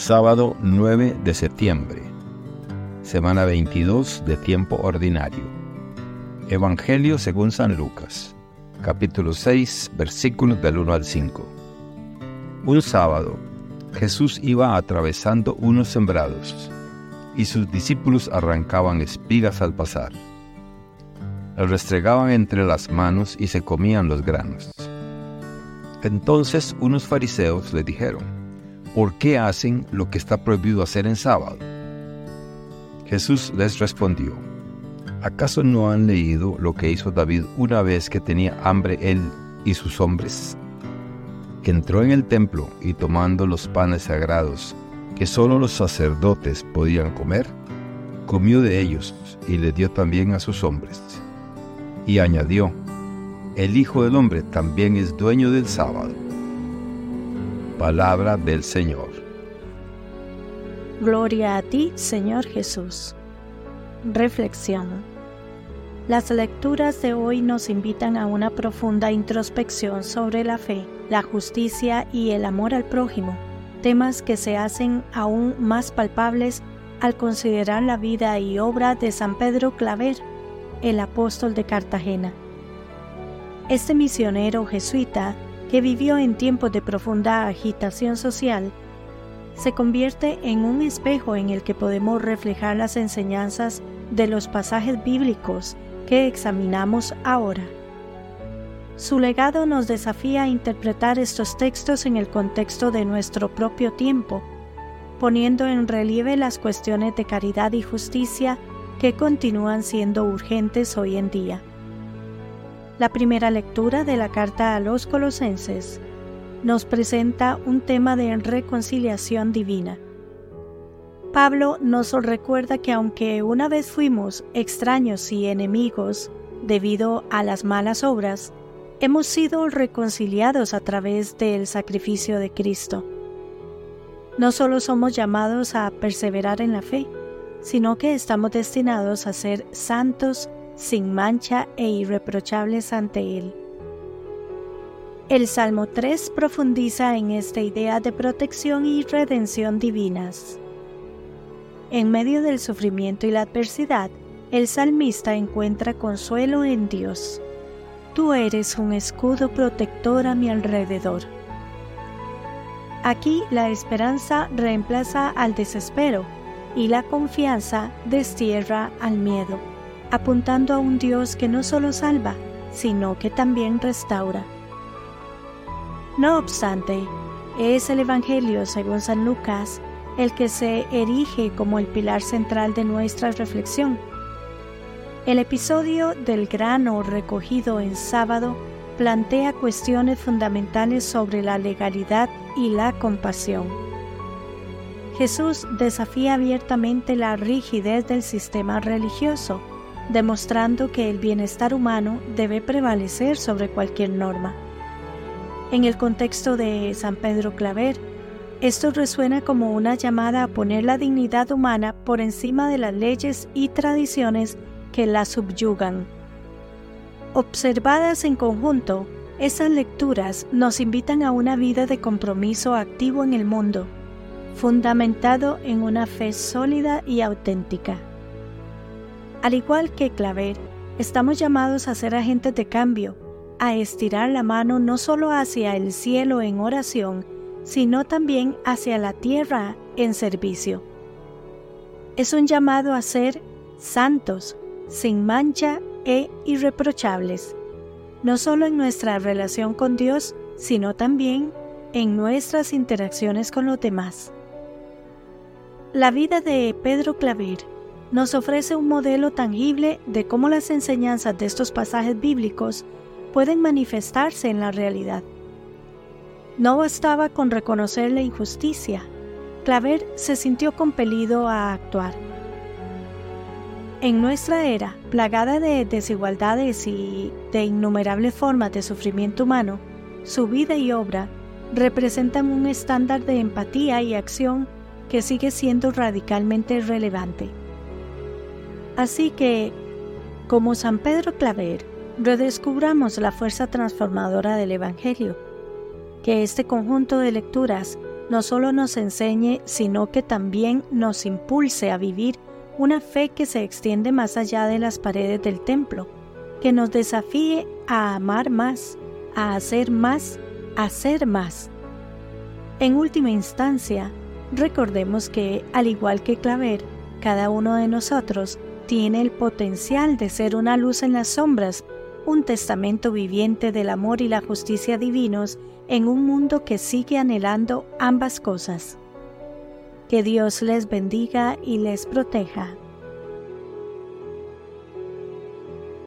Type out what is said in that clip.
Sábado 9 de septiembre, semana 22 de tiempo ordinario. Evangelio según San Lucas, capítulo 6, versículos del 1 al 5. Un sábado, Jesús iba atravesando unos sembrados y sus discípulos arrancaban espigas al pasar. Las restregaban entre las manos y se comían los granos. Entonces unos fariseos le dijeron, ¿por qué hacen lo que está prohibido hacer en sábado? Jesús les respondió, ¿acaso no han leído lo que hizo David una vez que tenía hambre él y sus hombres? Entró en el templo y tomando los panes sagrados que solo los sacerdotes podían comer, comió de ellos y le dio también a sus hombres. Y añadió, el Hijo del Hombre también es dueño del sábado. Palabra del Señor. Gloria a ti, Señor Jesús. Reflexión. Las lecturas de hoy nos invitan a una profunda introspección sobre la fe, la justicia y el amor al prójimo, temas que se hacen aún más palpables al considerar la vida y obra de San Pedro Claver, el apóstol de Cartagena. Este misionero jesuita que vivió en tiempos de profunda agitación social, se convierte en un espejo en el que podemos reflejar las enseñanzas de los pasajes bíblicos que examinamos ahora. Su legado nos desafía a interpretar estos textos en el contexto de nuestro propio tiempo, poniendo en relieve las cuestiones de caridad y justicia que continúan siendo urgentes hoy en día. La primera lectura de la carta a los colosenses nos presenta un tema de reconciliación divina. Pablo nos recuerda que aunque una vez fuimos extraños y enemigos debido a las malas obras, hemos sido reconciliados a través del sacrificio de Cristo. No solo somos llamados a perseverar en la fe, sino que estamos destinados a ser santos sin mancha e irreprochables ante Él. El Salmo 3 profundiza en esta idea de protección y redención divinas. En medio del sufrimiento y la adversidad, el salmista encuentra consuelo en Dios. Tú eres un escudo protector a mi alrededor. Aquí la esperanza reemplaza al desespero y la confianza destierra al miedo apuntando a un Dios que no solo salva, sino que también restaura. No obstante, es el Evangelio según San Lucas el que se erige como el pilar central de nuestra reflexión. El episodio del grano recogido en sábado plantea cuestiones fundamentales sobre la legalidad y la compasión. Jesús desafía abiertamente la rigidez del sistema religioso demostrando que el bienestar humano debe prevalecer sobre cualquier norma. En el contexto de San Pedro Claver, esto resuena como una llamada a poner la dignidad humana por encima de las leyes y tradiciones que la subyugan. Observadas en conjunto, esas lecturas nos invitan a una vida de compromiso activo en el mundo, fundamentado en una fe sólida y auténtica. Al igual que Claver, estamos llamados a ser agentes de cambio, a estirar la mano no solo hacia el cielo en oración, sino también hacia la tierra en servicio. Es un llamado a ser santos, sin mancha e irreprochables, no solo en nuestra relación con Dios, sino también en nuestras interacciones con los demás. La vida de Pedro Claver nos ofrece un modelo tangible de cómo las enseñanzas de estos pasajes bíblicos pueden manifestarse en la realidad. No bastaba con reconocer la injusticia, Claver se sintió compelido a actuar. En nuestra era, plagada de desigualdades y de innumerables formas de sufrimiento humano, su vida y obra representan un estándar de empatía y acción que sigue siendo radicalmente relevante. Así que, como San Pedro Claver, redescubramos la fuerza transformadora del Evangelio. Que este conjunto de lecturas no solo nos enseñe, sino que también nos impulse a vivir una fe que se extiende más allá de las paredes del templo, que nos desafíe a amar más, a hacer más, a ser más. En última instancia, recordemos que, al igual que Claver, cada uno de nosotros tiene el potencial de ser una luz en las sombras, un testamento viviente del amor y la justicia divinos en un mundo que sigue anhelando ambas cosas. Que Dios les bendiga y les proteja.